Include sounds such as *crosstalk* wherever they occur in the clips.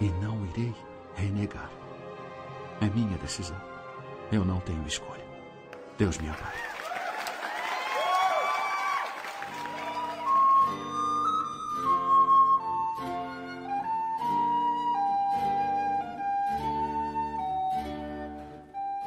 e não irei renegar. É minha decisão. Eu não tenho escolha. Deus me ampare.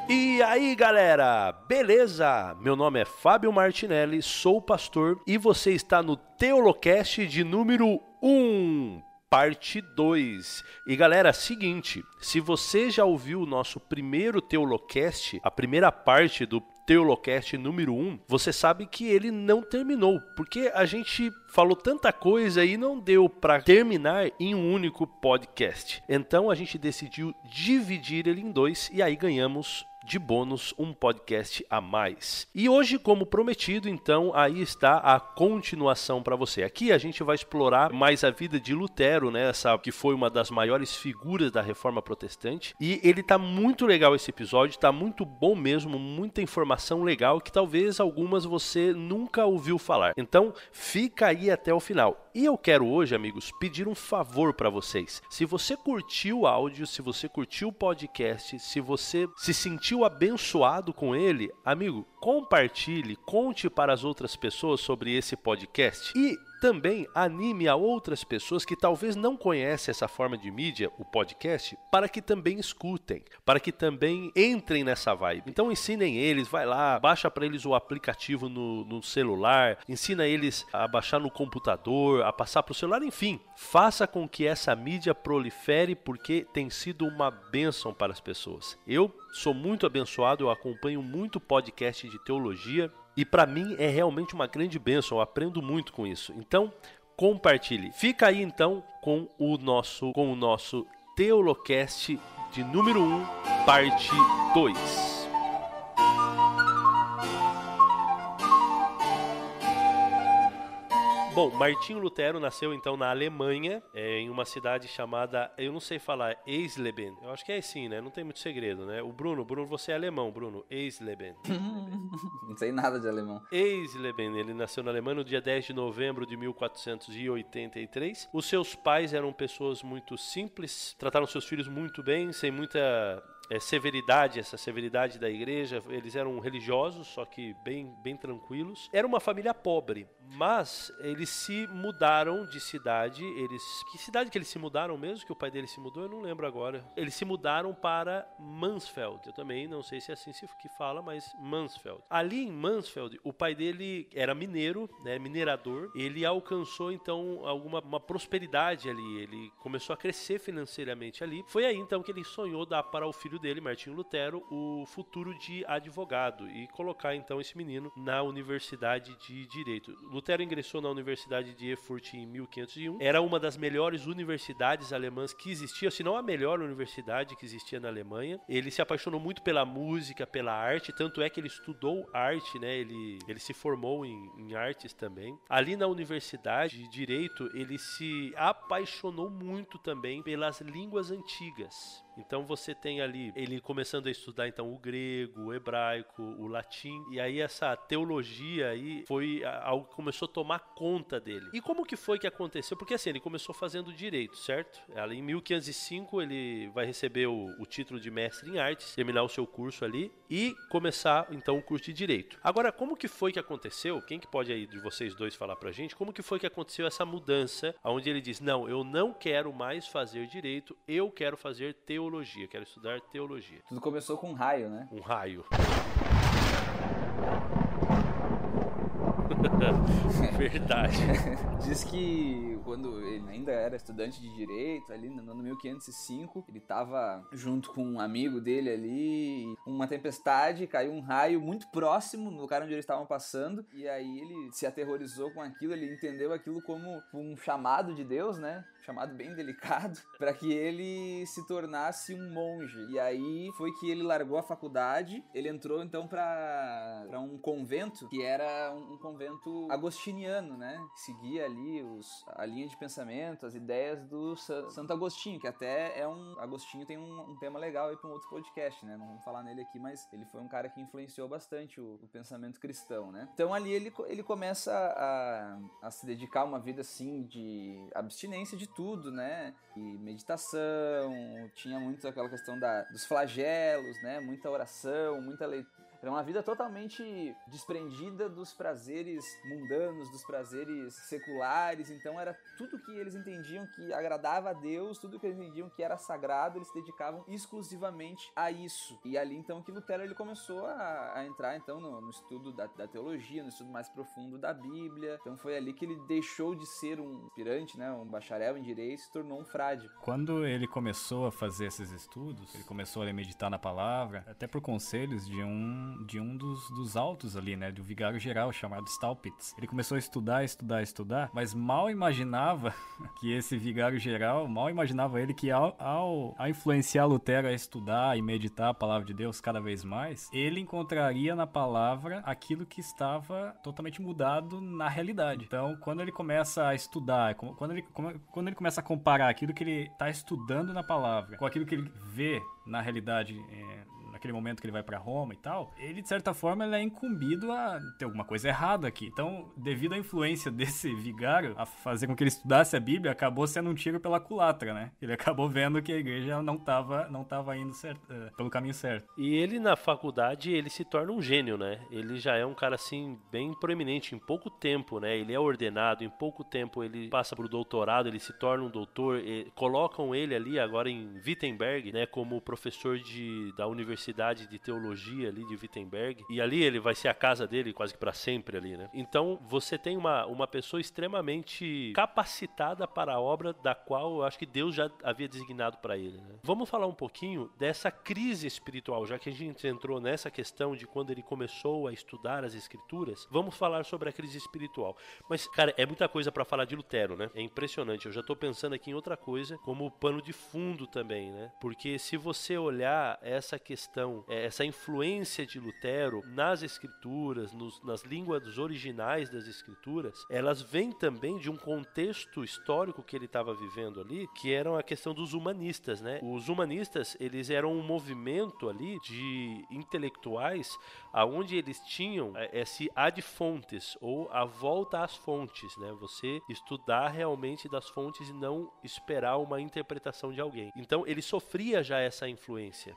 E aí, galera? Beleza? Meu nome é Fábio Martinelli, sou pastor e você está no Teolocast de número 1, parte 2. E galera, seguinte, se você já ouviu o nosso primeiro Teolocast, a primeira parte do Teolocast número 1, você sabe que ele não terminou, porque a gente falou tanta coisa e não deu para terminar em um único podcast. Então a gente decidiu dividir ele em dois e aí ganhamos de bônus um podcast a mais. E hoje, como prometido, então aí está a continuação para você. Aqui a gente vai explorar mais a vida de Lutero, né, essa que foi uma das maiores figuras da Reforma Protestante, e ele tá muito legal esse episódio, tá muito bom mesmo, muita informação legal que talvez algumas você nunca ouviu falar. Então, fica aí até o final. E eu quero hoje, amigos, pedir um favor para vocês. Se você curtiu o áudio, se você curtiu o podcast, se você se sentiu abençoado com ele, amigo, compartilhe, conte para as outras pessoas sobre esse podcast. E também anime a outras pessoas que talvez não conhecem essa forma de mídia, o podcast, para que também escutem, para que também entrem nessa vibe. Então ensinem eles, vai lá, baixa para eles o aplicativo no, no, celular, ensina eles a baixar no computador, a passar para o celular, enfim, faça com que essa mídia prolifere porque tem sido uma bênção para as pessoas. Eu sou muito abençoado, eu acompanho muito podcast de teologia e para mim é realmente uma grande bênção, eu aprendo muito com isso. Então, compartilhe. Fica aí então com o nosso com o nosso Teolocast de número 1, parte 2. Bom, Martinho Lutero nasceu então na Alemanha, é, em uma cidade chamada, eu não sei falar, Eisleben. Eu acho que é assim, né? Não tem muito segredo, né? O Bruno, Bruno, você é alemão, Bruno. Eisleben. *laughs* não sei nada de alemão. Eisleben, ele nasceu na Alemanha no dia 10 de novembro de 1483. Os seus pais eram pessoas muito simples, trataram seus filhos muito bem, sem muita é, severidade, essa severidade da igreja. Eles eram religiosos, só que bem, bem tranquilos. Era uma família pobre, mas eles se mudaram de cidade. Eles que cidade que eles se mudaram mesmo? Que o pai deles se mudou? Eu não lembro agora. Eles se mudaram para Mansfeld. Eu também não sei se é assim que fala, mas Mansfeld. Ali em Mansfeld, o pai dele era mineiro, né, minerador. Ele alcançou então alguma uma prosperidade ali. Ele começou a crescer financeiramente ali. Foi aí então que ele sonhou dar para o filho dele, Martinho Lutero, o futuro de advogado e colocar então esse menino na Universidade de Direito. Lutero ingressou na Universidade de Erfurt em 1501. Era uma das melhores universidades alemãs que existia, se não a melhor universidade que existia na Alemanha. Ele se apaixonou muito pela música, pela arte, tanto é que ele estudou arte, né? Ele, ele se formou em, em artes também. Ali na Universidade de Direito, ele se apaixonou muito também pelas línguas antigas. Então você tem ali ele começando a estudar então o grego, o hebraico, o latim e aí essa teologia aí foi algo que começou a tomar conta dele. E como que foi que aconteceu? Porque assim ele começou fazendo direito, certo? Em 1505 ele vai receber o, o título de mestre em artes, terminar o seu curso ali e começar então o curso de direito. Agora como que foi que aconteceu? Quem que pode aí de vocês dois falar pra gente? Como que foi que aconteceu essa mudança, onde ele diz não, eu não quero mais fazer direito, eu quero fazer teologia teologia, quero estudar teologia. Tudo começou com um raio, né? Um raio. *laughs* Verdade. Diz que quando ele ainda era estudante de direito, ali no ano 1505, ele estava junto com um amigo dele ali, uma tempestade, caiu um raio muito próximo no lugar onde eles estavam passando, e aí ele se aterrorizou com aquilo, ele entendeu aquilo como um chamado de Deus, né? chamado bem delicado, *laughs* para que ele se tornasse um monge. E aí foi que ele largou a faculdade, ele entrou então para um convento que era um, convento agostiniano, né? Seguia ali os, a linha linha de pensamento, as ideias do Santo Agostinho, que até é um. Agostinho tem um, um tema legal aí para um outro podcast, né? Não vamos falar nele aqui, mas ele foi um cara que influenciou bastante o, o pensamento cristão, né? Então ali ele, ele começa a, a se dedicar a uma vida assim de abstinência de tudo, né? E meditação, tinha muito aquela questão da, dos flagelos, né? Muita oração, muita leitura era uma vida totalmente desprendida dos prazeres mundanos, dos prazeres seculares. Então era tudo que eles entendiam que agradava a Deus, tudo que eles entendiam que era sagrado, eles se dedicavam exclusivamente a isso. E ali então que Lutero ele começou a, a entrar então no, no estudo da, da, teologia, no estudo mais profundo da Bíblia. Então foi ali que ele deixou de ser um aspirante, né, um bacharel em direito, e se tornou um frade. Quando ele começou a fazer esses estudos, ele começou a meditar na palavra, até por conselhos de um de um dos, dos altos ali, né? Do vigário geral chamado Staupitz. Ele começou a estudar, estudar, estudar, mas mal imaginava *laughs* que esse vigário geral, mal imaginava ele que ao, ao, ao influenciar Lutero a estudar e meditar a palavra de Deus cada vez mais, ele encontraria na palavra aquilo que estava totalmente mudado na realidade. Então, quando ele começa a estudar, quando ele, quando ele começa a comparar aquilo que ele está estudando na palavra com aquilo que ele vê na realidade é, naquele momento que ele vai para Roma e tal, ele de certa forma ele é incumbido a ter alguma coisa errada aqui. Então, devido à influência *laughs* desse vigário a fazer com que ele estudasse a Bíblia, acabou sendo um tiro pela culatra, né? Ele acabou vendo que a igreja não estava não tava indo certo, uh, pelo caminho certo. E ele na faculdade, ele se torna um gênio, né? Ele já é um cara assim bem proeminente em pouco tempo, né? Ele é ordenado, em pouco tempo ele passa pro doutorado, ele se torna um doutor, colocam ele ali agora em Wittenberg, né, como professor de da universidade Universidade de Teologia ali de Wittenberg, e ali ele vai ser a casa dele quase que para sempre ali, né? Então você tem uma, uma pessoa extremamente capacitada para a obra da qual eu acho que Deus já havia designado para ele. Né? Vamos falar um pouquinho dessa crise espiritual, já que a gente entrou nessa questão de quando ele começou a estudar as escrituras. Vamos falar sobre a crise espiritual. Mas, cara, é muita coisa para falar de Lutero, né? É impressionante. Eu já tô pensando aqui em outra coisa, como pano de fundo também, né? Porque se você olhar essa questão é, essa influência de Lutero nas escrituras, nos, nas línguas originais das escrituras, elas vêm também de um contexto histórico que ele estava vivendo ali, que era a questão dos humanistas, né? Os humanistas, eles eram um movimento ali de intelectuais aonde eles tinham é, esse ad fontes ou a volta às fontes, né? Você estudar realmente das fontes e não esperar uma interpretação de alguém. Então ele sofria já essa influência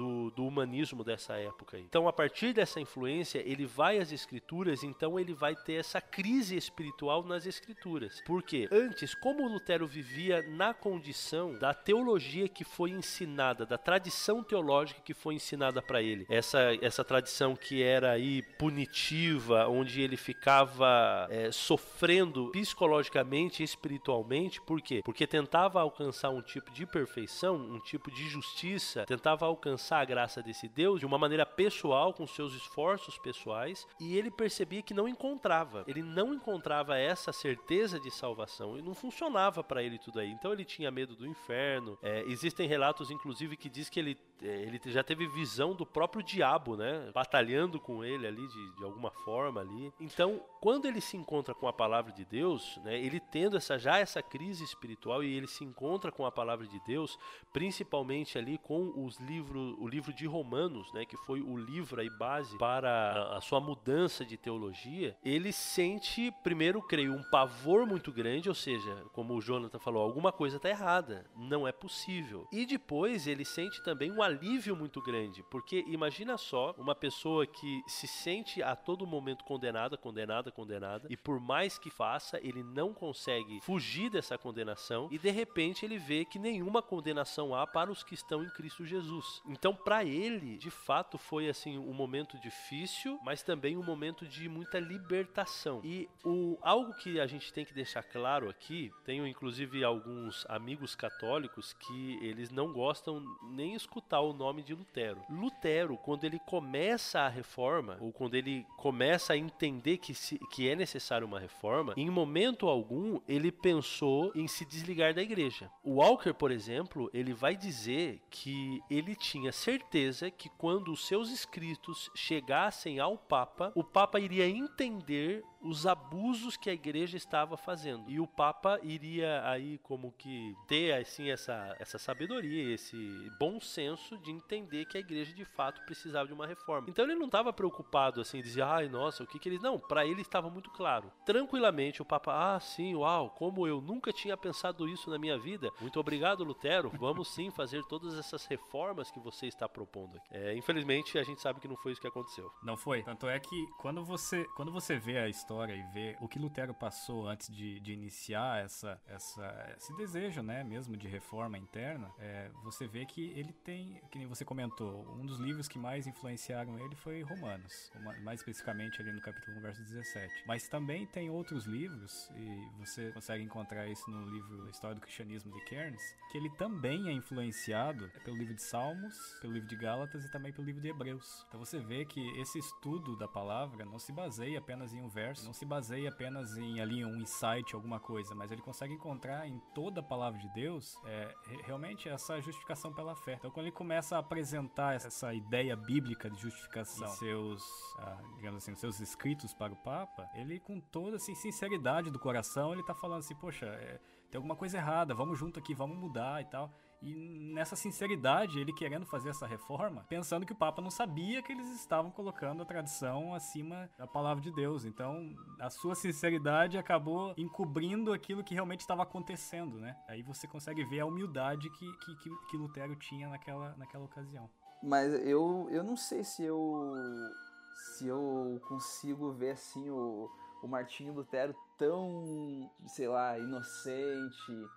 do, do, humanismo dessa época. Aí. Então, a partir dessa influência, ele vai às escrituras, então ele vai ter essa crise espiritual nas escrituras. Por quê? Antes, como Lutero vivia na condição da teologia que foi ensinada, da tradição teológica que foi ensinada para ele, essa, essa tradição que era aí punitiva, onde ele ficava é, sofrendo psicologicamente e espiritualmente, por quê? Porque tentava alcançar um tipo de perfeição, um tipo de justiça, tentava alcançar alcançar a graça desse Deus de uma maneira pessoal, com seus esforços pessoais, e ele percebia que não encontrava. Ele não encontrava essa certeza de salvação e não funcionava para ele tudo aí. Então ele tinha medo do inferno. É, existem relatos, inclusive, que diz que ele, ele já teve visão do próprio diabo, né? Batalhando com ele ali de, de alguma forma ali. Então, quando ele se encontra com a palavra de Deus, né? Ele tendo essa já essa crise espiritual e ele se encontra com a palavra de Deus, principalmente ali com os livros o livro de Romanos, né, que foi o livro aí base para a sua mudança de teologia, ele sente, primeiro, creio, um pavor muito grande, ou seja, como o Jonathan falou, alguma coisa está errada, não é possível. E depois ele sente também um alívio muito grande, porque imagina só uma pessoa que se sente a todo momento condenada, condenada, condenada, e por mais que faça, ele não consegue fugir dessa condenação, e de repente ele vê que nenhuma condenação há para os que estão em Cristo Jesus. Então, para ele, de fato, foi assim um momento difícil, mas também um momento de muita libertação. E o algo que a gente tem que deixar claro aqui, tenho inclusive alguns amigos católicos que eles não gostam nem escutar o nome de Lutero. Lutero, quando ele começa a reforma, ou quando ele começa a entender que, se, que é necessário uma reforma, em momento algum ele pensou em se desligar da igreja. O Walker, por exemplo, ele vai dizer que ele tinha tinha certeza que quando os seus escritos chegassem ao Papa, o Papa iria entender os abusos que a igreja estava fazendo. E o Papa iria aí como que ter assim essa, essa sabedoria, esse bom senso de entender que a igreja de fato precisava de uma reforma. Então ele não estava preocupado assim, dizer, ai nossa, o que que ele. Não, para ele estava muito claro. Tranquilamente o Papa, ah sim, uau, como eu nunca tinha pensado isso na minha vida. Muito obrigado, Lutero. Vamos sim fazer todas essas reformas que você está propondo aqui. É, infelizmente a gente sabe que não foi isso que aconteceu. Não foi. Tanto é que quando você, quando você vê a história e vê o que Lutero passou antes de, de iniciar essa, essa, esse desejo, né, mesmo de reforma interna, é, você vê que ele tem, que nem você comentou, um dos livros que mais influenciaram ele foi Romanos, mais especificamente ali no capítulo 1, verso 17. Mas também tem outros livros, e você consegue encontrar isso no livro História do Cristianismo de Cairns, que ele também é influenciado pelo livro de Salmos, pelo livro de Gálatas e também pelo livro de Hebreus. Então você vê que esse estudo da palavra não se baseia apenas em um verso, não se baseia apenas em ali um insight, alguma coisa, mas ele consegue encontrar em toda a palavra de Deus é, realmente essa justificação pela fé. Então quando ele começa a apresentar essa ideia bíblica de justificação em seus, ah, digamos assim, seus escritos para o Papa, ele com toda assim, sinceridade do coração, ele está falando assim, poxa, é, tem alguma coisa errada, vamos junto aqui, vamos mudar e tal. E nessa sinceridade, ele querendo fazer essa reforma, pensando que o Papa não sabia que eles estavam colocando a tradição acima da palavra de Deus. Então, a sua sinceridade acabou encobrindo aquilo que realmente estava acontecendo, né? Aí você consegue ver a humildade que, que, que Lutero tinha naquela, naquela ocasião. Mas eu, eu não sei se eu se eu consigo ver assim o, o Martinho Lutero tão, sei lá, inocente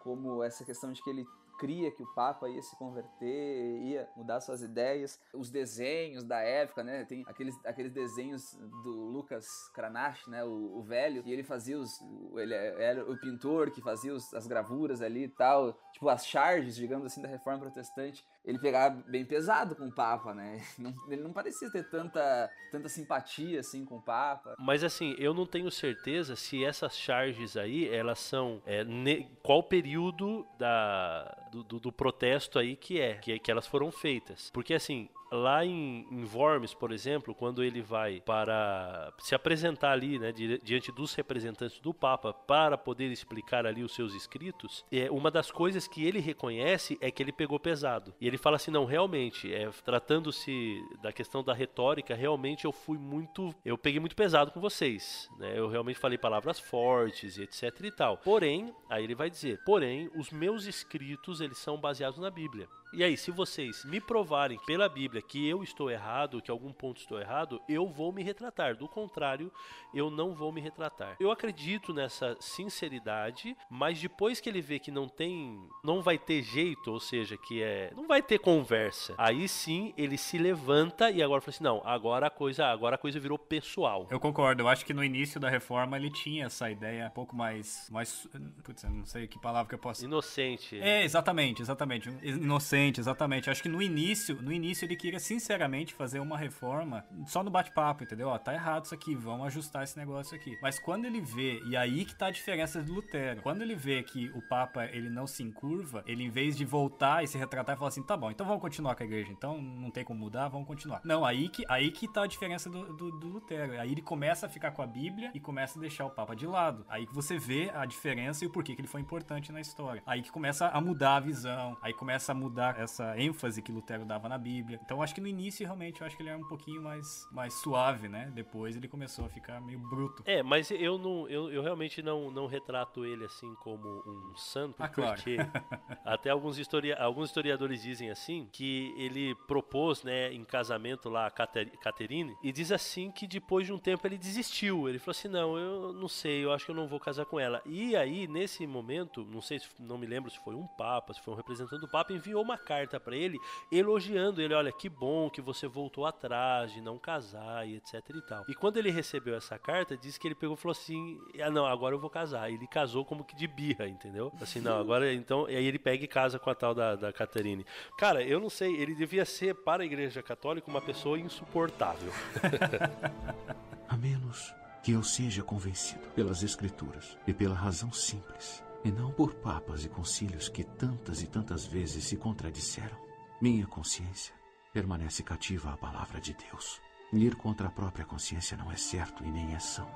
como essa questão de que ele cria que o Papa ia se converter, ia mudar suas ideias. Os desenhos da época, né? Tem aqueles, aqueles desenhos do Lucas Cranach, né? O, o velho, e ele fazia os. Ele era o pintor que fazia os, as gravuras ali e tal, tipo as charges, digamos assim, da reforma protestante ele pegava bem pesado com o Papa, né? *laughs* ele não parecia ter tanta, tanta simpatia assim com o Papa. Mas assim, eu não tenho certeza se essas charges aí, elas são. É, ne, qual período da, do, do, do, protesto aí que é, que, que elas foram feitas. Porque assim, lá em, em Worms, por exemplo, quando ele vai para se apresentar ali, né, diante dos representantes do Papa, para poder explicar ali os seus escritos, é uma das coisas que ele reconhece é que ele pegou pesado. E ele fala assim, não, realmente, é, tratando-se da questão da retórica, realmente eu fui muito, eu peguei muito pesado com vocês, né? Eu realmente falei palavras fortes e etc e tal. Porém, aí ele vai dizer, porém, os meus escritos eles são baseados na Bíblia. E aí, se vocês me provarem pela Bíblia que eu estou errado, que algum ponto estou errado, eu vou me retratar. Do contrário, eu não vou me retratar. Eu acredito nessa sinceridade, mas depois que ele vê que não tem, não vai ter jeito, ou seja, que é, não vai ter conversa. Aí sim, ele se levanta e agora fala assim: "Não, agora a coisa, agora a coisa virou pessoal". Eu concordo. Eu acho que no início da reforma ele tinha essa ideia um pouco mais mais, putz, eu não sei que palavra que eu posso. Inocente. É, exatamente, exatamente. Inocente Exatamente. Acho que no início, no início ele queria sinceramente fazer uma reforma só no bate-papo, entendeu? Ó, tá errado isso aqui, vamos ajustar esse negócio aqui. Mas quando ele vê, e aí que tá a diferença de Lutero, quando ele vê que o Papa ele não se encurva, ele em vez de voltar e se retratar e falar assim, tá bom, então vamos continuar com a igreja, então não tem como mudar, vamos continuar. Não, aí que, aí que tá a diferença do, do, do Lutero. Aí ele começa a ficar com a Bíblia e começa a deixar o Papa de lado. Aí que você vê a diferença e o porquê que ele foi importante na história. Aí que começa a mudar a visão, aí começa a mudar essa ênfase que Lutero dava na Bíblia. Então acho que no início realmente eu acho que ele era um pouquinho mais, mais suave, né? Depois ele começou a ficar meio bruto. É, mas eu não eu, eu realmente não, não retrato ele assim como um santo, ah, porque claro. *laughs* até alguns, historia, alguns historiadores dizem assim que ele propôs, né, em casamento lá a Caterine e diz assim que depois de um tempo ele desistiu. Ele falou assim: "Não, eu não sei, eu acho que eu não vou casar com ela". E aí nesse momento, não sei se não me lembro se foi um papa, se foi um representante do papa, enviou uma carta para ele elogiando ele, olha que bom que você voltou atrás de não casar e etc e tal. E quando ele recebeu essa carta, disse que ele pegou e falou assim: "Ah, não, agora eu vou casar". Ele casou como que de birra, entendeu? Assim, não, agora *laughs* então, e aí ele pega e casa com a tal da da Caterine. Cara, eu não sei, ele devia ser para a Igreja Católica uma pessoa insuportável. *laughs* a menos que eu seja convencido pelas Escrituras e pela razão simples e não por papas e concílios que tantas e tantas vezes se contradisseram. Minha consciência permanece cativa à palavra de Deus. Ir contra a própria consciência não é certo e nem é são.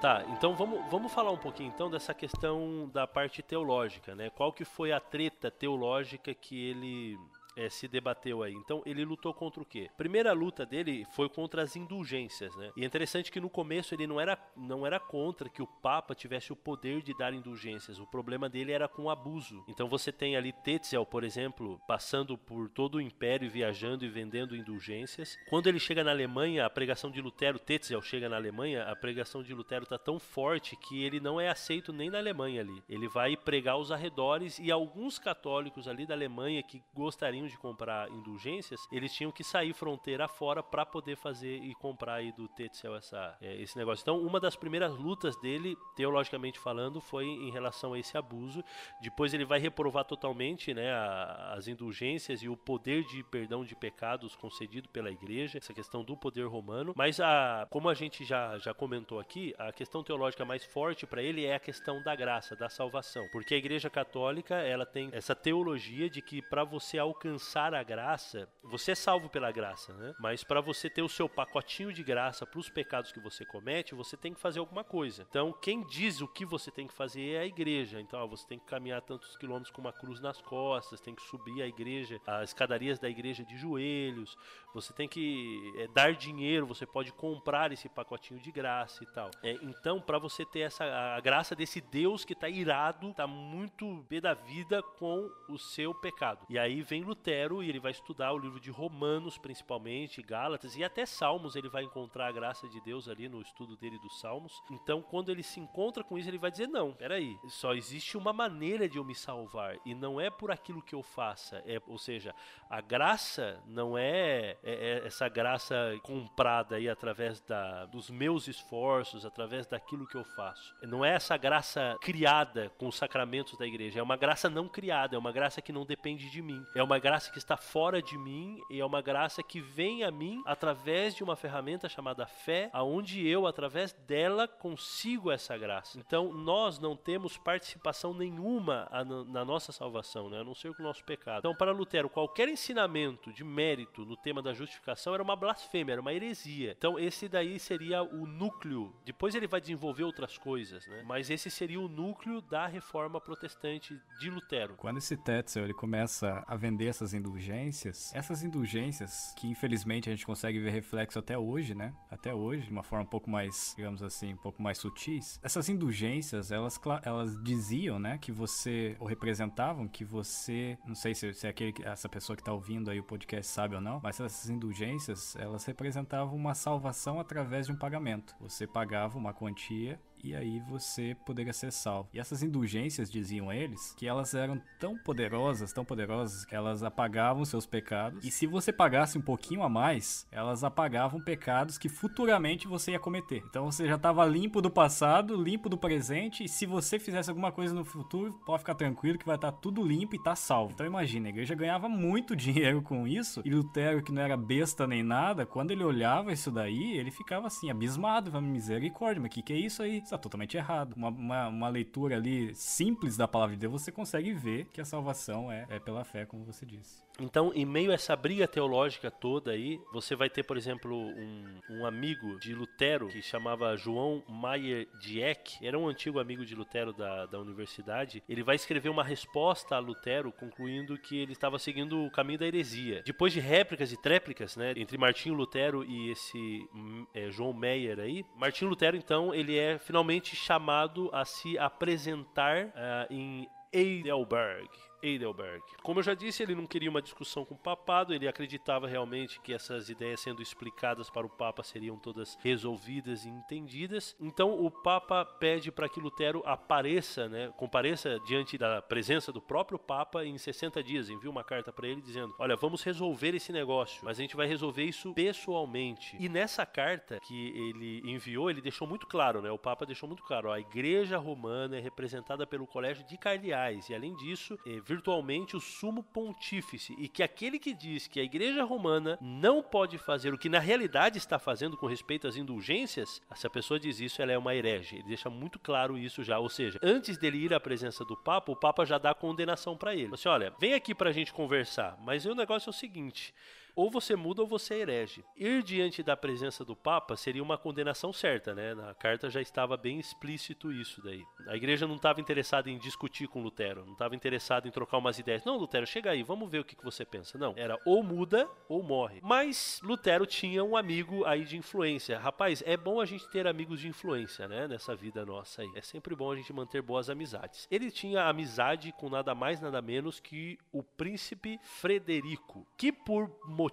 Tá, então vamos, vamos falar um pouquinho então dessa questão da parte teológica, né? Qual que foi a treta teológica que ele é, se debateu aí. Então ele lutou contra o quê? Primeira luta dele foi contra as indulgências, né? E é interessante que no começo ele não era, não era contra que o Papa tivesse o poder de dar indulgências. O problema dele era com o abuso. Então você tem ali Tetzel, por exemplo, passando por todo o império, viajando e vendendo indulgências. Quando ele chega na Alemanha, a pregação de Lutero, Tetzel chega na Alemanha, a pregação de Lutero está tão forte que ele não é aceito nem na Alemanha ali. Ele vai pregar os arredores e alguns católicos ali da Alemanha que gostariam de comprar indulgências, eles tinham que sair fronteira fora para poder fazer e comprar aí do Tetzel essa, é, esse negócio. Então, uma das primeiras lutas dele, teologicamente falando, foi em relação a esse abuso. Depois ele vai reprovar totalmente né, a, as indulgências e o poder de perdão de pecados concedido pela igreja, essa questão do poder romano. Mas, a, como a gente já, já comentou aqui, a questão teológica mais forte para ele é a questão da graça, da salvação. Porque a igreja católica ela tem essa teologia de que para você alcançar alcançar a graça, você é salvo pela graça, né? Mas para você ter o seu pacotinho de graça para os pecados que você comete, você tem que fazer alguma coisa. Então, quem diz o que você tem que fazer é a igreja. Então, ó, você tem que caminhar tantos quilômetros com uma cruz nas costas, tem que subir a igreja, as escadarias da igreja de joelhos, você tem que é, dar dinheiro, você pode comprar esse pacotinho de graça e tal. É, então, para você ter essa a graça desse Deus que está irado, está muito pé da vida com o seu pecado. E aí vem Lutero Lutero e ele vai estudar o livro de Romanos, principalmente, Gálatas e até Salmos. Ele vai encontrar a graça de Deus ali no estudo dele dos Salmos. Então, quando ele se encontra com isso, ele vai dizer: Não, peraí, só existe uma maneira de eu me salvar e não é por aquilo que eu faça. É, ou seja, a graça não é, é, é essa graça comprada aí através da, dos meus esforços, através daquilo que eu faço. Não é essa graça criada com os sacramentos da igreja. É uma graça não criada, é uma graça que não depende de mim. É uma graça graça que está fora de mim e é uma graça que vem a mim através de uma ferramenta chamada fé, aonde eu através dela consigo essa graça. Então nós não temos participação nenhuma na nossa salvação, né? a não ser com o nosso pecado. Então para Lutero qualquer ensinamento de mérito no tema da justificação era uma blasfêmia, era uma heresia. Então esse daí seria o núcleo. Depois ele vai desenvolver outras coisas, né? Mas esse seria o núcleo da reforma protestante de Lutero. Quando esse Tetzel ele começa a vender essas indulgências, essas indulgências que infelizmente a gente consegue ver reflexo até hoje, né? Até hoje, de uma forma um pouco mais, digamos assim, um pouco mais sutis. Essas indulgências, elas, elas diziam, né, que você, ou representavam que você, não sei se, se é aquele, essa pessoa que está ouvindo aí o podcast sabe ou não, mas essas indulgências, elas representavam uma salvação através de um pagamento. Você pagava uma quantia e aí você poderia ser salvo. E essas indulgências, diziam eles, que elas eram tão poderosas, tão poderosas, que elas apagavam seus pecados. E se você pagasse um pouquinho a mais, elas apagavam pecados que futuramente você ia cometer. Então você já estava limpo do passado, limpo do presente, e se você fizesse alguma coisa no futuro, pode ficar tranquilo que vai estar tá tudo limpo e tá salvo. Então imagina, a igreja ganhava muito *laughs* dinheiro com isso, e Lutero, que não era besta nem nada, quando ele olhava isso daí, ele ficava assim, abismado, misericórdia, mas o que, que é isso aí? Está totalmente errado. Uma, uma, uma, leitura ali simples da palavra de Deus, você consegue ver que a salvação é, é pela fé, como você disse. Então, em meio a essa briga teológica toda aí, você vai ter, por exemplo, um, um amigo de Lutero que chamava João Mayer Dieck, era um antigo amigo de Lutero da, da universidade. Ele vai escrever uma resposta a Lutero, concluindo que ele estava seguindo o caminho da heresia. Depois de réplicas e tréplicas, né, entre Martinho Lutero e esse é, João Meyer aí, Martinho Lutero, então, ele é finalmente chamado a se apresentar uh, em Heidelberg. Heidelberg. Como eu já disse, ele não queria uma discussão com o papado, ele acreditava realmente que essas ideias sendo explicadas para o Papa seriam todas resolvidas e entendidas. Então o Papa pede para que Lutero apareça, né, compareça diante da presença do próprio Papa em 60 dias. Envia uma carta para ele dizendo: Olha, vamos resolver esse negócio, mas a gente vai resolver isso pessoalmente. E nessa carta que ele enviou, ele deixou muito claro, né? O Papa deixou muito claro: ó, a Igreja Romana é representada pelo Colégio de Cardeais e, além disso, é virtualmente o sumo pontífice e que aquele que diz que a Igreja Romana não pode fazer o que na realidade está fazendo com respeito às indulgências, se a pessoa diz isso, ela é uma herege. Ele deixa muito claro isso já. Ou seja, antes dele ir à presença do Papa, o Papa já dá a condenação para ele. Você, olha, vem aqui para a gente conversar, mas o negócio é o seguinte ou você muda ou você é herege. Ir diante da presença do Papa seria uma condenação certa, né? Na carta já estava bem explícito isso daí. A igreja não estava interessada em discutir com Lutero, não estava interessada em trocar umas ideias. Não, Lutero, chega aí, vamos ver o que, que você pensa. Não, era ou muda ou morre. Mas Lutero tinha um amigo aí de influência. Rapaz, é bom a gente ter amigos de influência, né? Nessa vida nossa aí. É sempre bom a gente manter boas amizades. Ele tinha amizade com nada mais, nada menos que o príncipe Frederico, que por motivos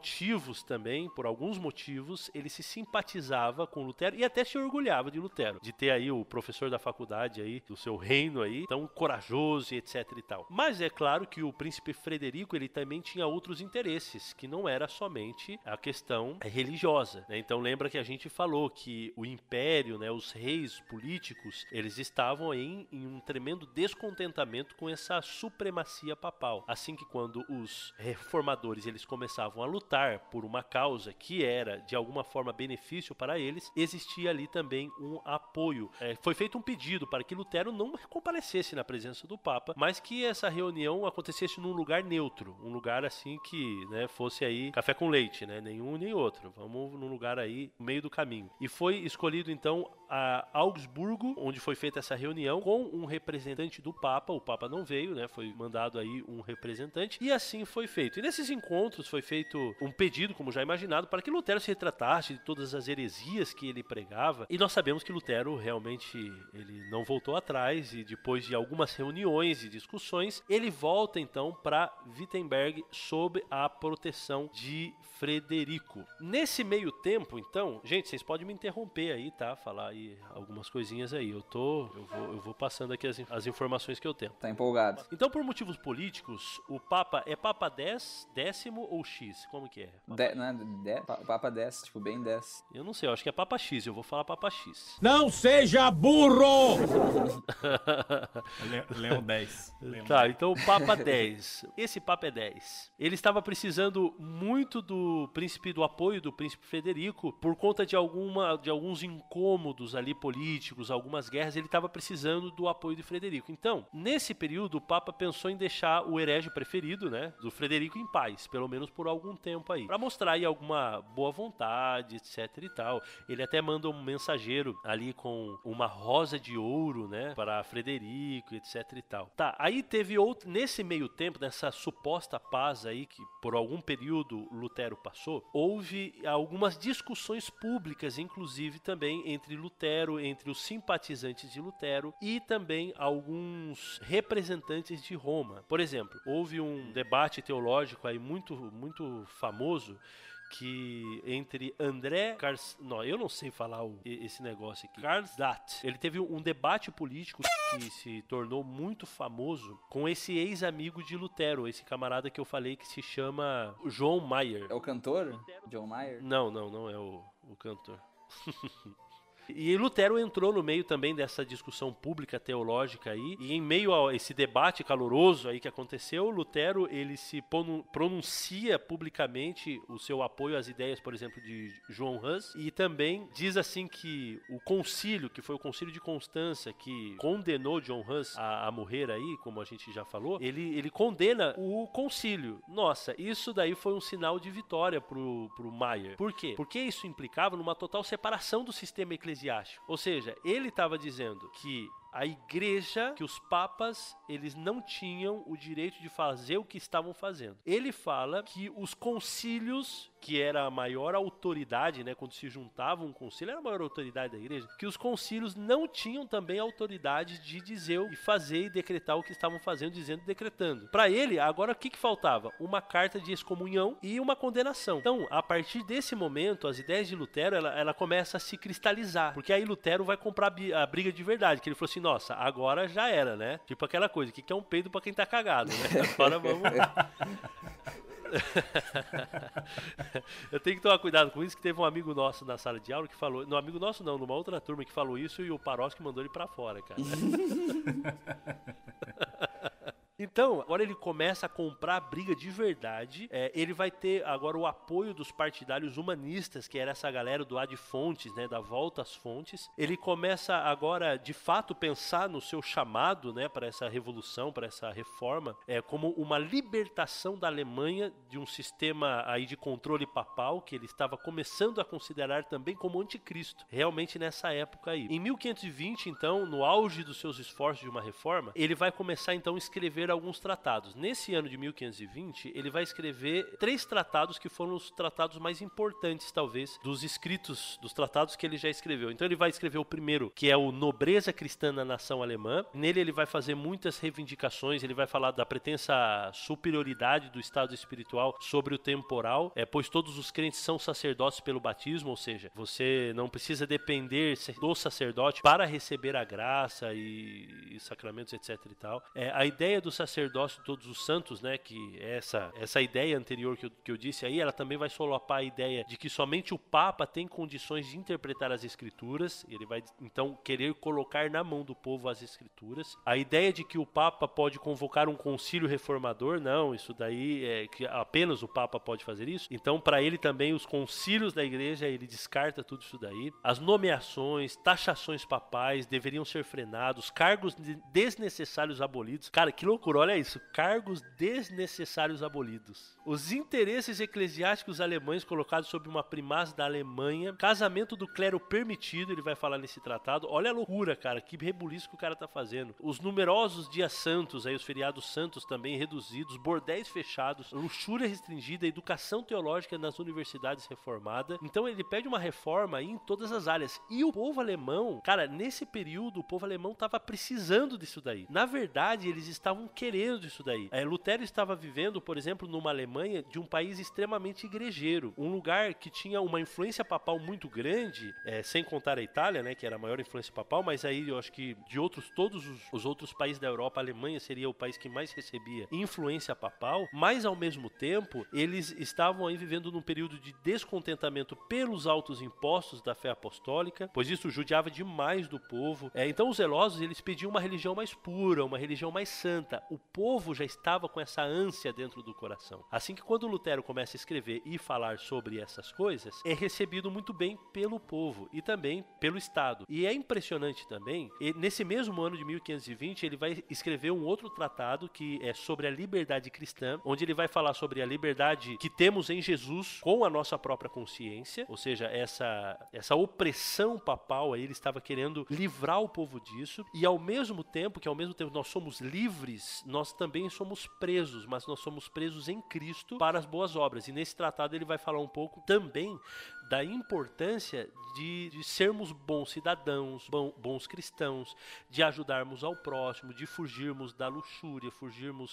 também, por alguns motivos, ele se simpatizava com Lutero e até se orgulhava de Lutero, de ter aí o professor da faculdade aí, do seu reino aí, tão corajoso e etc e tal. Mas é claro que o príncipe Frederico, ele também tinha outros interesses, que não era somente a questão religiosa, né? Então lembra que a gente falou que o império, né, os reis políticos, eles estavam em, em um tremendo descontentamento com essa supremacia papal. Assim que quando os reformadores eles começavam a lutar por uma causa que era de alguma forma benefício para eles, existia ali também um apoio. É, foi feito um pedido para que Lutero não comparecesse na presença do Papa, mas que essa reunião acontecesse num lugar neutro, um lugar assim que né, fosse aí café com leite, né? Nenhum nem outro. Vamos num lugar aí no meio do caminho. E foi escolhido então a Augsburgo, onde foi feita essa reunião com um representante do Papa. O Papa não veio, né? Foi mandado aí um representante e assim foi feito. E nesses encontros foi feito um pedido, como já imaginado, para que Lutero se retratasse de todas as heresias que ele pregava. E nós sabemos que Lutero realmente ele não voltou atrás e depois de algumas reuniões e discussões, ele volta então para Wittenberg sob a proteção de Frederico. Nesse meio tempo, então, gente, vocês podem me interromper aí, tá? Falar aí algumas coisinhas aí. Eu tô. Eu vou, eu vou passando aqui as, as informações que eu tenho. Tá empolgado. Então, por motivos políticos, o Papa é Papa 10, décimo ou X? Como que é? Papa... De, não é de, Papa 10, tipo, bem 10. Eu não sei, eu acho que é Papa X, eu vou falar Papa X. Não seja burro! *laughs* Leão 10. Leão tá, então o Papa 10. Esse Papa é 10. Ele estava precisando muito do príncipe, do apoio do príncipe Frederico, por conta de, alguma, de alguns incômodos ali políticos, algumas guerras, ele estava precisando do apoio de Frederico. Então, nesse período, o Papa pensou em deixar o herege preferido, né, do Frederico em paz, pelo menos por algum tempo aí, para mostrar aí alguma boa vontade, etc e tal. Ele até manda um mensageiro ali com uma rosa de ouro, né, para Frederico, etc e tal. Tá, aí teve outro nesse meio tempo nessa suposta paz aí que por algum período Lutero passou, houve algumas discussões públicas, inclusive também entre Lutero, entre os simpatizantes de Lutero e também alguns representantes de Roma. Por exemplo, houve um debate teológico aí muito muito famoso que entre André Kars... Não, eu não sei falar o, esse negócio aqui. Karlstadt. Ele teve um debate político que se tornou muito famoso com esse ex-amigo de Lutero, esse camarada que eu falei que se chama João Mayer. É o cantor? John Mayer? Não, não, não é o, o cantor. *laughs* E Lutero entrou no meio também dessa discussão pública teológica aí, e em meio a esse debate caloroso aí que aconteceu, Lutero ele se pronuncia publicamente o seu apoio às ideias, por exemplo, de João Hus, e também diz assim que o concílio, que foi o concílio de Constança, que condenou John Hus a, a morrer aí, como a gente já falou, ele, ele condena o concílio. Nossa, isso daí foi um sinal de vitória pro, pro Mayer. Por quê? Porque isso implicava numa total separação do sistema eclesiástico eclesiástico. Ou seja, ele estava dizendo que a igreja, que os papas, eles não tinham o direito de fazer o que estavam fazendo. Ele fala que os concílios, que era a maior autoridade, né, quando se juntava um concílio, era a maior autoridade da igreja, que os concílios não tinham também autoridade de dizer e fazer e decretar o que estavam fazendo, dizendo e decretando. Para ele, agora o que, que faltava? Uma carta de excomunhão e uma condenação. Então, a partir desse momento, as ideias de Lutero, ela, ela começa a se cristalizar, porque aí Lutero vai comprar a briga de verdade, que ele falou assim, nossa, agora já era, né? Tipo aquela coisa, o que é um peido para quem tá cagado, né? *laughs* Agora vamos. *laughs* eu tenho que tomar cuidado com isso, que teve um amigo nosso na sala de aula que falou. Não, amigo nosso não, numa outra turma que falou isso e o Paroski mandou ele pra fora, cara. *laughs* Então, agora ele começa a comprar a briga de verdade. É, ele vai ter agora o apoio dos partidários humanistas, que era essa galera do Ad Fontes, né, da volta às fontes. Ele começa agora, de fato, pensar no seu chamado, né, para essa revolução, para essa reforma, é como uma libertação da Alemanha de um sistema aí de controle papal que ele estava começando a considerar também como anticristo. Realmente nessa época aí. Em 1520, então, no auge dos seus esforços de uma reforma, ele vai começar então a escrever alguns tratados. Nesse ano de 1520, ele vai escrever três tratados que foram os tratados mais importantes, talvez, dos escritos, dos tratados que ele já escreveu. Então ele vai escrever o primeiro, que é o Nobreza Cristã na Nação Alemã. Nele ele vai fazer muitas reivindicações, ele vai falar da pretensa superioridade do estado espiritual sobre o temporal, é, pois todos os crentes são sacerdotes pelo batismo, ou seja, você não precisa depender do sacerdote para receber a graça e, e sacramentos, etc e tal. É, a ideia do sacerdócio de todos os santos, né, que é essa, essa ideia anterior que eu, que eu disse aí, ela também vai solapar a ideia de que somente o Papa tem condições de interpretar as escrituras, ele vai então querer colocar na mão do povo as escrituras. A ideia de que o Papa pode convocar um concílio reformador, não, isso daí é que apenas o Papa pode fazer isso. Então, para ele também os concílios da igreja, ele descarta tudo isso daí. As nomeações, taxações papais deveriam ser frenados, cargos desnecessários abolidos. Cara, que loucura, olha isso, cargos desnecessários abolidos. Os interesses eclesiásticos alemães colocados sob uma primaz da Alemanha, casamento do clero permitido, ele vai falar nesse tratado. Olha a loucura, cara, que rebuliço que o cara tá fazendo. Os numerosos dias santos, aí os feriados santos também reduzidos, bordéis fechados, luxúria restringida, educação teológica nas universidades reformada. Então ele pede uma reforma aí em todas as áreas. E o povo alemão, cara, nesse período o povo alemão tava precisando disso daí. Na verdade, eles estavam querendo isso daí. É, Lutero estava vivendo, por exemplo, numa Alemanha de um país extremamente igrejeiro, um lugar que tinha uma influência papal muito grande, é, sem contar a Itália, né, que era a maior influência papal, mas aí eu acho que de outros todos os, os outros países da Europa, a Alemanha seria o país que mais recebia influência papal, mas ao mesmo tempo eles estavam aí vivendo num período de descontentamento pelos altos impostos da fé apostólica, pois isso judiava demais do povo. É, então os zelosos eles pediam uma religião mais pura, uma religião mais santa. O povo já estava com essa ânsia dentro do coração. Assim que quando Lutero começa a escrever e falar sobre essas coisas, é recebido muito bem pelo povo e também pelo Estado. E é impressionante também, nesse mesmo ano de 1520, ele vai escrever um outro tratado que é sobre a liberdade cristã, onde ele vai falar sobre a liberdade que temos em Jesus com a nossa própria consciência, ou seja, essa, essa opressão papal aí, ele estava querendo livrar o povo disso, e ao mesmo tempo que ao mesmo tempo nós somos livres, nós também somos presos, mas nós somos presos em Cristo para as boas obras. E nesse tratado ele vai falar um pouco também da importância de, de sermos bons cidadãos, bom, bons cristãos, de ajudarmos ao próximo, de fugirmos da luxúria, fugirmos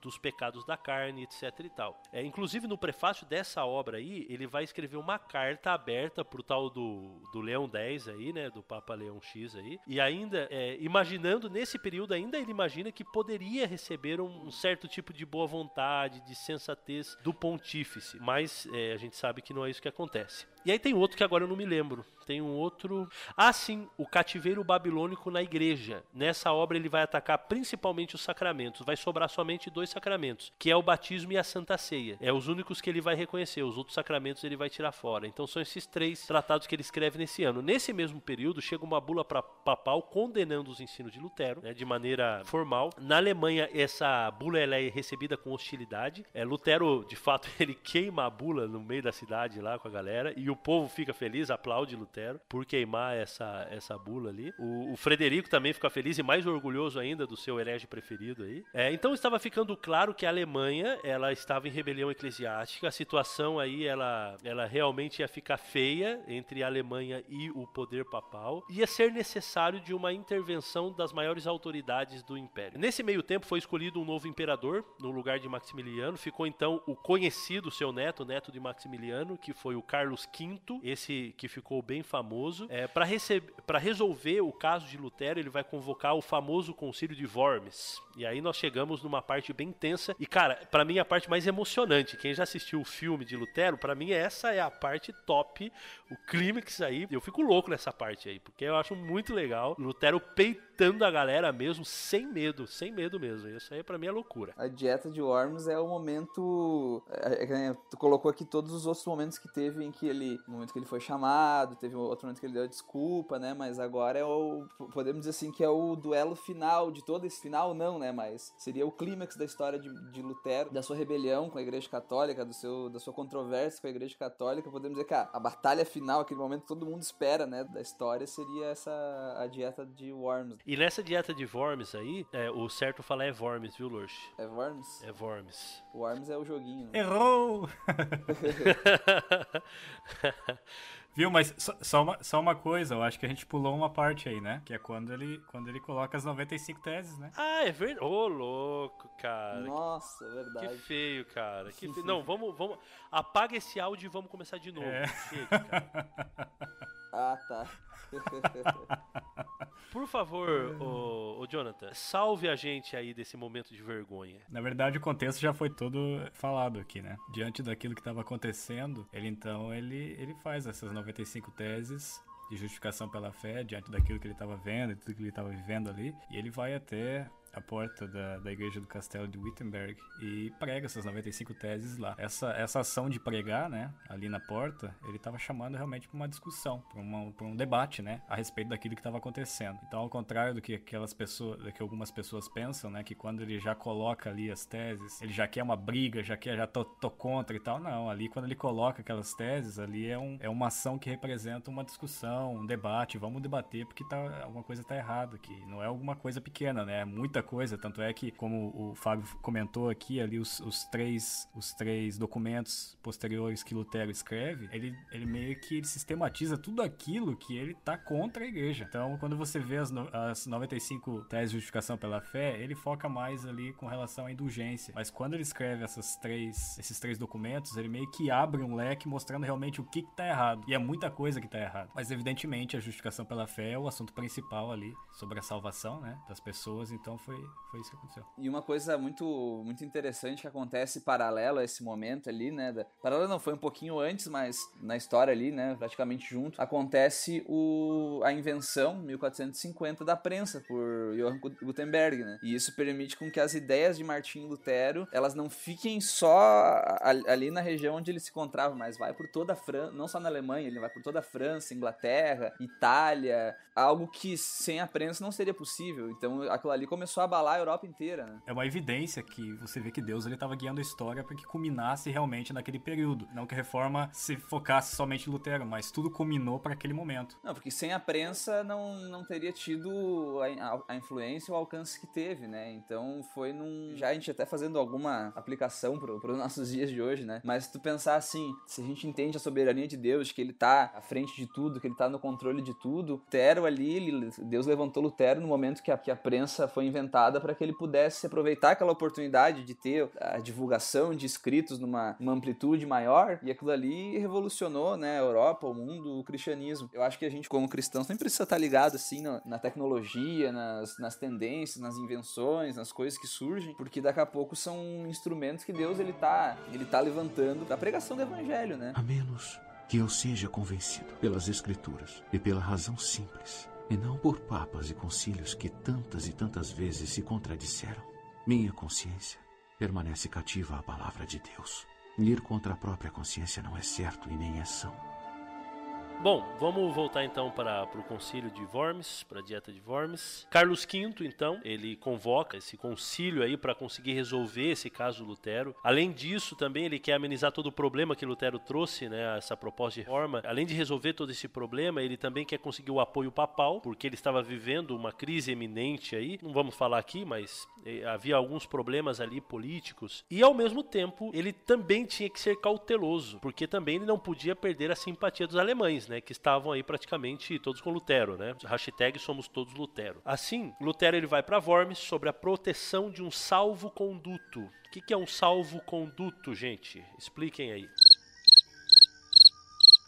dos pecados da carne, etc e tal. É, inclusive no prefácio dessa obra aí, ele vai escrever uma carta aberta pro tal do, do Leão X aí, né, do Papa Leão X aí, e ainda, é, imaginando nesse período ainda, ele imagina que poderia receber um, um certo tipo de boa vontade, de sensatez do pontífice, mas é, a gente sabe que não é isso que acontece. E aí tem outro que agora eu não me lembro. Tem um outro. Ah, sim, o cativeiro babilônico na igreja. Nessa obra ele vai atacar principalmente os sacramentos. Vai sobrar somente dois sacramentos, que é o batismo e a Santa Ceia. É os únicos que ele vai reconhecer. Os outros sacramentos ele vai tirar fora. Então são esses três tratados que ele escreve nesse ano. Nesse mesmo período chega uma bula para papal condenando os ensinos de Lutero, né, de maneira formal. Na Alemanha essa bula ela é recebida com hostilidade. É, Lutero, de fato, *laughs* ele queima a bula no meio da cidade lá com a galera e o povo fica feliz, aplaude Lutero por queimar essa, essa bula ali. O, o Frederico também fica feliz e mais orgulhoso ainda do seu herege preferido aí. É, então estava ficando claro que a Alemanha ela estava em rebelião eclesiástica. A situação aí ela, ela realmente ia ficar feia entre a Alemanha e o poder papal. Ia ser necessário de uma intervenção das maiores autoridades do império. Nesse meio tempo foi escolhido um novo imperador no lugar de Maximiliano. Ficou então o conhecido seu neto, neto de Maximiliano, que foi o Carlos V esse que ficou bem bem famoso. É, para resolver o caso de Lutero, ele vai convocar o famoso concílio de Worms. E aí nós chegamos numa parte bem tensa. E, cara, para mim a parte mais emocionante. Quem já assistiu o filme de Lutero, para mim essa é a parte top, o clímax aí. Eu fico louco nessa parte aí, porque eu acho muito legal. Lutero peitando a galera mesmo, sem medo, sem medo mesmo. Isso aí para mim é loucura. A dieta de Worms é o momento. É, é, tu colocou aqui todos os outros momentos que teve em que ele. No momento que ele foi chamado, teve outro momento que ele deu a desculpa, né? Mas agora é o. Podemos dizer assim que é o duelo final de todo esse final, não, né? Mas seria o clímax da história de, de Lutero, da sua rebelião com a Igreja Católica, do seu, da sua controvérsia com a Igreja Católica. Podemos dizer que a, a batalha final, aquele momento que todo mundo espera, né? Da história, seria essa a dieta de Worms. E nessa dieta de Worms aí, é, o certo falar é Worms, viu, Lurch? É Worms? É Worms. Worms é o joguinho. Né? Errou! *laughs* *laughs* *laughs* Viu, mas só, só, uma, só uma coisa, eu acho que a gente pulou uma parte aí, né? Que é quando ele, quando ele coloca as 95 teses, né? Ah, é verdade. Ô, oh, louco, cara. Nossa, é verdade. Que feio, cara. Que feio. Não, vamos, vamos. Apaga esse áudio e vamos começar de novo. É. Chega, cara. *laughs* ah, tá. Por favor, o, o, Jonathan, salve a gente aí desse momento de vergonha. Na verdade, o contexto já foi todo falado aqui, né? Diante daquilo que estava acontecendo, ele então ele, ele faz essas 95 teses de justificação pela fé diante daquilo que ele estava vendo e tudo que ele estava vivendo ali. E ele vai até a porta da, da igreja do castelo de Wittenberg e prega essas 95 teses lá. Essa, essa ação de pregar, né, ali na porta, ele estava chamando realmente para uma discussão, para um debate, né, a respeito daquilo que estava acontecendo. Então, ao contrário do que aquelas pessoas, do que algumas pessoas pensam, né, que quando ele já coloca ali as teses, ele já quer uma briga, já quer, já tô, tô contra e tal. Não, ali quando ele coloca aquelas teses, ali é, um, é uma ação que representa uma discussão, um debate. Vamos debater porque tá, alguma coisa está errada aqui. Não é alguma coisa pequena, né, é muita coisa, tanto é que, como o Fábio comentou aqui, ali os, os, três, os três documentos posteriores que Lutero escreve, ele, ele meio que ele sistematiza tudo aquilo que ele tá contra a igreja. Então, quando você vê as, as 95 teses de justificação pela fé, ele foca mais ali com relação à indulgência. Mas quando ele escreve essas três, esses três documentos, ele meio que abre um leque mostrando realmente o que, que tá errado. E é muita coisa que tá errado. Mas, evidentemente, a justificação pela fé é o assunto principal ali sobre a salvação, né, das pessoas. Então, foi, foi isso que aconteceu. E uma coisa muito, muito interessante que acontece paralelo a esse momento ali, né? Da, paralelo não, foi um pouquinho antes, mas na história ali, né? Praticamente junto, acontece o, a invenção, 1450, da prensa por Johann Gutenberg, né? E isso permite com que as ideias de Martinho Lutero, elas não fiquem só ali na região onde ele se encontrava, mas vai por toda a França, não só na Alemanha, ele vai por toda a França, Inglaterra, Itália, algo que sem a prensa não seria possível. Então aquilo ali começou a abalar a Europa inteira, né? É uma evidência que você vê que Deus ele estava guiando a história para que culminasse realmente naquele período. Não que a reforma se focasse somente em Lutero, mas tudo culminou para aquele momento. Não, porque sem a prensa não, não teria tido a, a influência ou alcance que teve, né? Então foi num. Já a gente até fazendo alguma aplicação para os *laughs* nossos dias de hoje, né? Mas se tu pensar assim, se a gente entende a soberania de Deus, que ele tá à frente de tudo, que ele tá no controle de tudo, Lutero ali, ele, Deus levantou Lutero no momento que a, que a prensa foi inventada para que ele pudesse aproveitar aquela oportunidade de ter a divulgação de escritos numa, amplitude maior, e aquilo ali revolucionou, né, a Europa, o mundo, o cristianismo. Eu acho que a gente, como cristão, sempre precisa estar ligado, assim, na, na tecnologia, nas, nas tendências, nas invenções, nas coisas que surgem, porque daqui a pouco são instrumentos que Deus, ele tá, ele tá levantando para a pregação do evangelho, né? A menos que eu seja convencido pelas escrituras e pela razão simples e não por papas e concílios que tantas e tantas vezes se contradisseram. Minha consciência permanece cativa à palavra de Deus. Ir contra a própria consciência não é certo e nem é são. Bom, vamos voltar então para, o concílio de Worms, para a dieta de Worms. Carlos V, então, ele convoca esse concílio aí para conseguir resolver esse caso Lutero. Além disso, também ele quer amenizar todo o problema que Lutero trouxe, né, essa proposta de reforma. Além de resolver todo esse problema, ele também quer conseguir o apoio papal, porque ele estava vivendo uma crise eminente aí. Não vamos falar aqui, mas eh, havia alguns problemas ali políticos. E ao mesmo tempo, ele também tinha que ser cauteloso, porque também ele não podia perder a simpatia dos alemães, né? Né, que estavam aí praticamente todos com Lutero, né? Hashtag somos todos Lutero. Assim, Lutero ele vai para Worms sobre a proteção de um salvo-conduto. O que, que é um salvo-conduto, gente? Expliquem aí.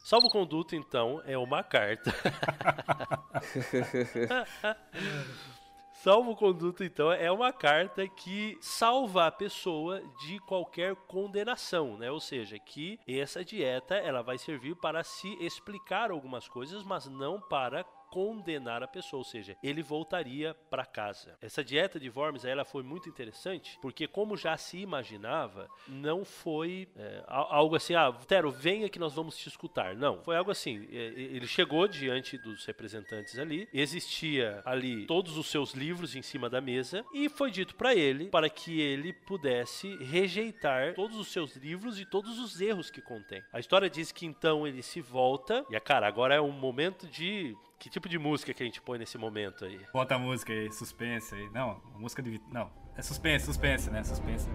Salvo-conduto, então, é uma carta. *laughs* *laughs* Salvo-conduto, então, é uma carta que salva a pessoa de qualquer condenação, né? Ou seja, que essa dieta ela vai servir para se explicar algumas coisas, mas não para condenar a pessoa, ou seja, ele voltaria para casa. Essa dieta de Worms ela foi muito interessante, porque como já se imaginava, não foi é, algo assim, ah, Tero, venha que nós vamos te escutar. Não, foi algo assim, é, ele chegou diante dos representantes ali, existia ali todos os seus livros em cima da mesa e foi dito para ele para que ele pudesse rejeitar todos os seus livros e todos os erros que contém. A história diz que então ele se volta e, cara, agora é um momento de que tipo de música que a gente põe nesse momento aí? Bota a música aí, suspense aí. Não, música de. Não, é suspense, suspense, né? Suspense.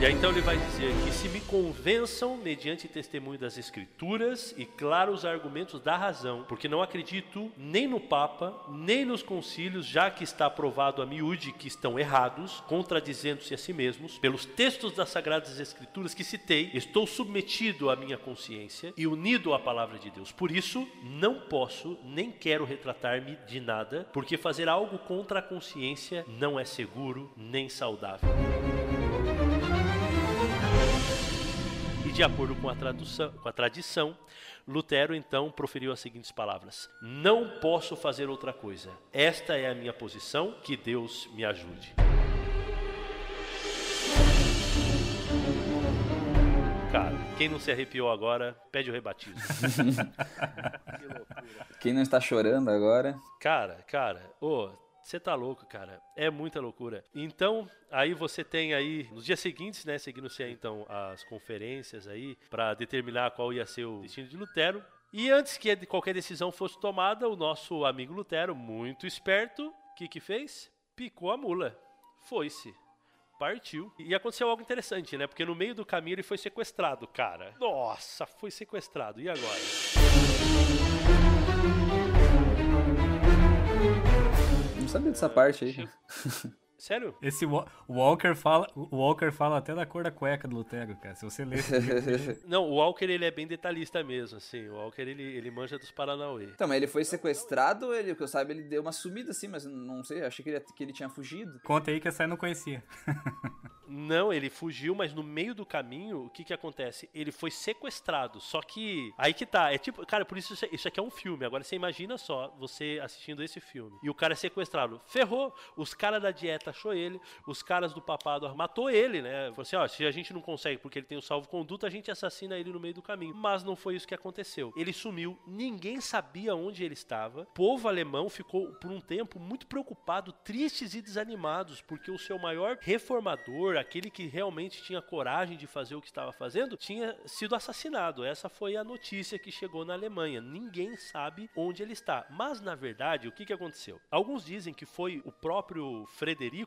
E aí então ele vai dizer que se me convençam mediante testemunho das escrituras e claros argumentos da razão, porque não acredito nem no Papa, nem nos concílios, já que está provado a miúde que estão errados, contradizendo-se a si mesmos, pelos textos das sagradas escrituras que citei, estou submetido à minha consciência e unido à palavra de Deus. Por isso, não posso nem quero retratar-me de nada, porque fazer algo contra a consciência não é seguro nem saudável. De acordo com a, tradução, com a tradição, Lutero então proferiu as seguintes palavras: Não posso fazer outra coisa. Esta é a minha posição, que Deus me ajude. Cara, quem não se arrepiou agora, pede o rebatismo. *laughs* que loucura. Quem não está chorando agora? Cara, cara, ô, oh, você tá louco, cara. É muita loucura. Então, aí você tem aí, nos dias seguintes, né, seguindo-se então as conferências aí, para determinar qual ia ser o destino de Lutero. E antes que qualquer decisão fosse tomada, o nosso amigo Lutero, muito esperto, o que que fez? Picou a mula. Foi-se. Partiu. E aconteceu algo interessante, né? Porque no meio do caminho ele foi sequestrado, cara. Nossa, foi sequestrado. E agora? Dessa parte aí. *laughs* Sério? Esse Walker fala, o Walker fala até da cor da cueca do Lutero, cara. Se você ler *laughs* Não, o Walker ele é bem detalhista mesmo, assim. O Walker ele, ele manja dos Paranauê. Então, mas ele foi sequestrado, ele, que eu saiba, ele deu uma sumida assim, mas não sei, achei que ele, que ele tinha fugido. Conta aí que essa eu não conhecia. *laughs* Não, ele fugiu, mas no meio do caminho, o que que acontece? Ele foi sequestrado. Só que aí que tá, é tipo, cara, por isso isso aqui é um filme. Agora você imagina só você assistindo esse filme e o cara é sequestrado. Ferrou. Os caras da dieta achou ele, os caras do papado matou ele, né? Falou assim, ó, se a gente não consegue porque ele tem o salvo conduto, a gente assassina ele no meio do caminho. Mas não foi isso que aconteceu. Ele sumiu, ninguém sabia onde ele estava. O povo alemão ficou por um tempo muito preocupado, tristes e desanimados, porque o seu maior reformador, aquele que realmente tinha coragem de fazer o que estava fazendo, tinha sido assassinado. Essa foi a notícia que chegou na Alemanha. Ninguém sabe onde ele está. Mas, na verdade, o que, que aconteceu? Alguns dizem que foi o próprio Frederico,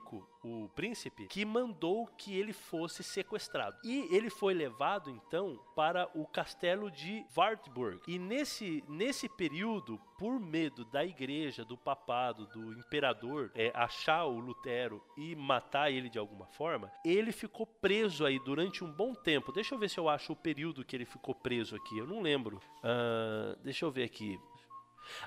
o príncipe, que mandou que ele fosse sequestrado. E ele foi levado, então, para o castelo de Wartburg. E nesse, nesse período, por medo da igreja, do papado, do imperador é, achar o Lutero e matar ele de alguma forma, ele ficou preso aí durante um bom tempo. Deixa eu ver se eu acho o período que ele ficou preso aqui. Eu não lembro. Uh, deixa eu ver aqui.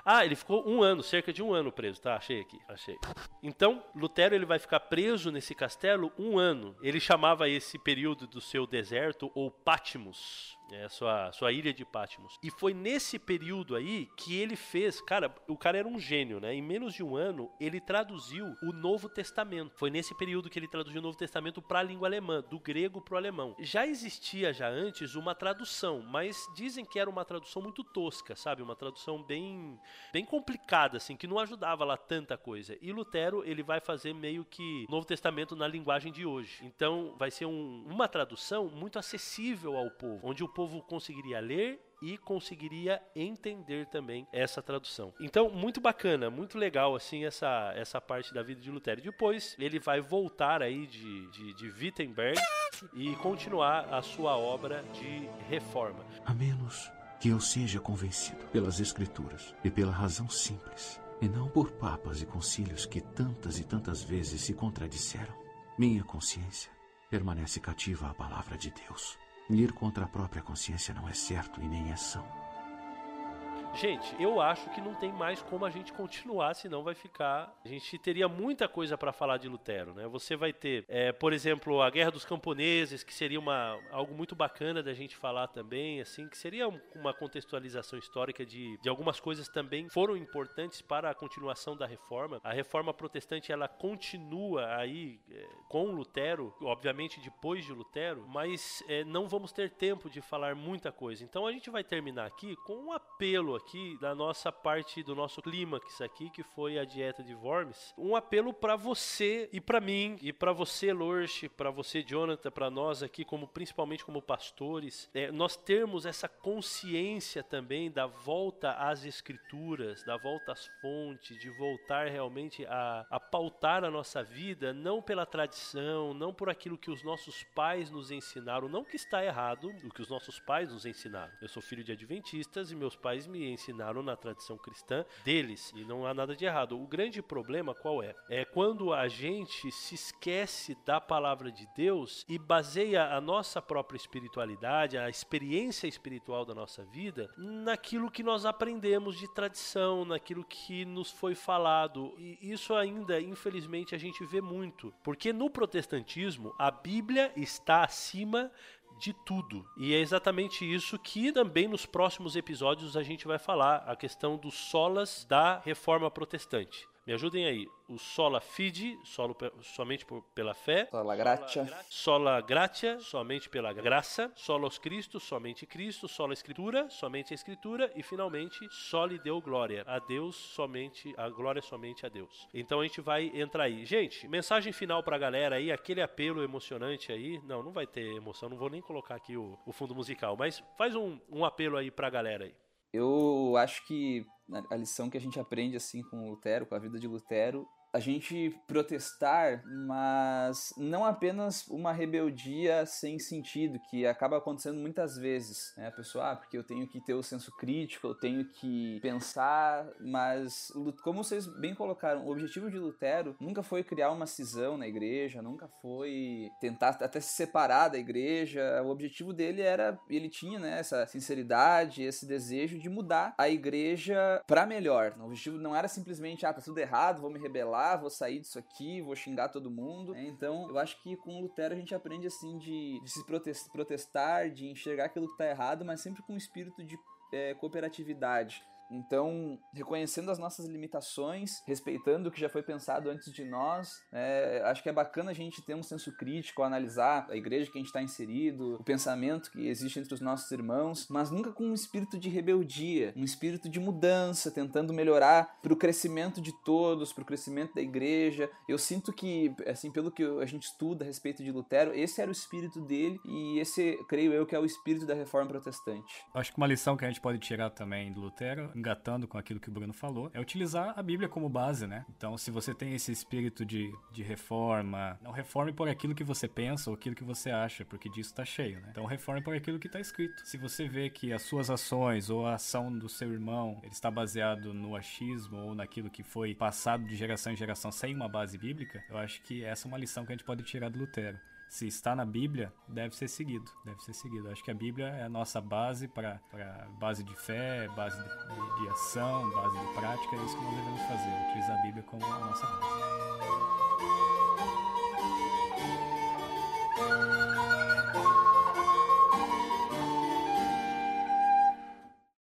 Ah, ele ficou um ano, cerca de um ano preso, tá? Achei aqui, achei. Então, Lutero ele vai ficar preso nesse castelo um ano. Ele chamava esse período do seu deserto ou Patmos é, sua, sua ilha de Patmos. E foi nesse período aí que ele fez, cara, o cara era um gênio, né? Em menos de um ano, ele traduziu o Novo Testamento. Foi nesse período que ele traduziu o Novo Testamento para a língua alemã, do grego para o alemão. Já existia já antes uma tradução, mas dizem que era uma tradução muito tosca, sabe? Uma tradução bem, bem complicada, assim, que não ajudava lá tanta coisa. E Lutero, ele vai fazer meio que Novo Testamento na linguagem de hoje. Então, vai ser um, uma tradução muito acessível ao povo, onde o povo conseguiria ler e conseguiria entender também essa tradução. Então, muito bacana, muito legal assim essa, essa parte da vida de Lutero. Depois ele vai voltar aí de, de, de Wittenberg e continuar a sua obra de reforma. A menos que eu seja convencido pelas escrituras e pela razão simples, e não por papas e concílios que tantas e tantas vezes se contradisseram. Minha consciência permanece cativa à palavra de Deus. Ir contra a própria consciência não é certo e nem é são. Gente, eu acho que não tem mais como a gente continuar, senão vai ficar. A gente teria muita coisa para falar de Lutero, né? Você vai ter, é, por exemplo, a Guerra dos Camponeses, que seria uma, algo muito bacana da gente falar também, assim, que seria uma contextualização histórica de, de algumas coisas também foram importantes para a continuação da reforma. A reforma protestante ela continua aí é, com Lutero, obviamente depois de Lutero, mas é, não vamos ter tempo de falar muita coisa. Então a gente vai terminar aqui com um apelo aqui da nossa parte do nosso clímax aqui, que foi a dieta de Worms, um apelo para você e para mim e para você, Lorch, para você, Jonathan, para nós aqui, como principalmente como pastores, é, nós termos essa consciência também da volta às escrituras, da volta às fontes, de voltar realmente a, a pautar a nossa vida não pela tradição, não por aquilo que os nossos pais nos ensinaram, não que está errado o que os nossos pais nos ensinaram. Eu sou filho de adventistas e meus pais me ensinaram na tradição cristã deles e não há nada de errado. O grande problema qual é? É quando a gente se esquece da palavra de Deus e baseia a nossa própria espiritualidade, a experiência espiritual da nossa vida naquilo que nós aprendemos de tradição, naquilo que nos foi falado. E isso ainda, infelizmente, a gente vê muito, porque no protestantismo a Bíblia está acima de tudo. E é exatamente isso que também nos próximos episódios a gente vai falar, a questão dos solas da reforma protestante. Me ajudem aí. O sola fide, solo somente por, pela fé. Sola gratia. Sola gratia, somente pela graça. Solos Cristo, somente Cristo. Sola Escritura, somente a Escritura. E finalmente, soli deu glória. A Deus somente, a glória somente a Deus. Então a gente vai entrar aí. Gente, mensagem final pra galera aí, aquele apelo emocionante aí. Não, não vai ter emoção, não vou nem colocar aqui o, o fundo musical, mas faz um, um apelo aí pra galera aí. Eu acho que a lição que a gente aprende assim com Lutero, com a vida de Lutero, a gente protestar, mas não apenas uma rebeldia sem sentido, que acaba acontecendo muitas vezes. Né? A pessoa, ah, porque eu tenho que ter o senso crítico, eu tenho que pensar, mas como vocês bem colocaram, o objetivo de Lutero nunca foi criar uma cisão na igreja, nunca foi tentar até se separar da igreja. O objetivo dele era, ele tinha né, essa sinceridade, esse desejo de mudar a igreja para melhor. O objetivo não era simplesmente, ah, tá tudo errado, vou me rebelar vou sair disso aqui, vou xingar todo mundo. É, então, eu acho que com o Lutero a gente aprende assim de, de se protestar, de enxergar aquilo que está errado, mas sempre com um espírito de é, cooperatividade. Então, reconhecendo as nossas limitações, respeitando o que já foi pensado antes de nós, é, acho que é bacana a gente ter um senso crítico, analisar a igreja que a gente está inserido, o pensamento que existe entre os nossos irmãos, mas nunca com um espírito de rebeldia, um espírito de mudança, tentando melhorar para o crescimento de todos, para o crescimento da igreja. Eu sinto que, assim, pelo que a gente estuda a respeito de Lutero, esse era o espírito dele e esse, creio eu, que é o espírito da reforma protestante. Acho que uma lição que a gente pode tirar também do Lutero engatando com aquilo que o Bruno falou, é utilizar a Bíblia como base, né? Então, se você tem esse espírito de, de reforma, não reforme por aquilo que você pensa ou aquilo que você acha, porque disso tá cheio, né? Então, reforme por aquilo que tá escrito. Se você vê que as suas ações ou a ação do seu irmão, ele está baseado no achismo ou naquilo que foi passado de geração em geração sem uma base bíblica, eu acho que essa é uma lição que a gente pode tirar do Lutero se está na Bíblia, deve ser seguido. Deve ser seguido. Acho que a Bíblia é a nossa base para base de fé, base de, de, de ação, base de prática. É isso que nós devemos fazer, utilizar a Bíblia como a nossa base.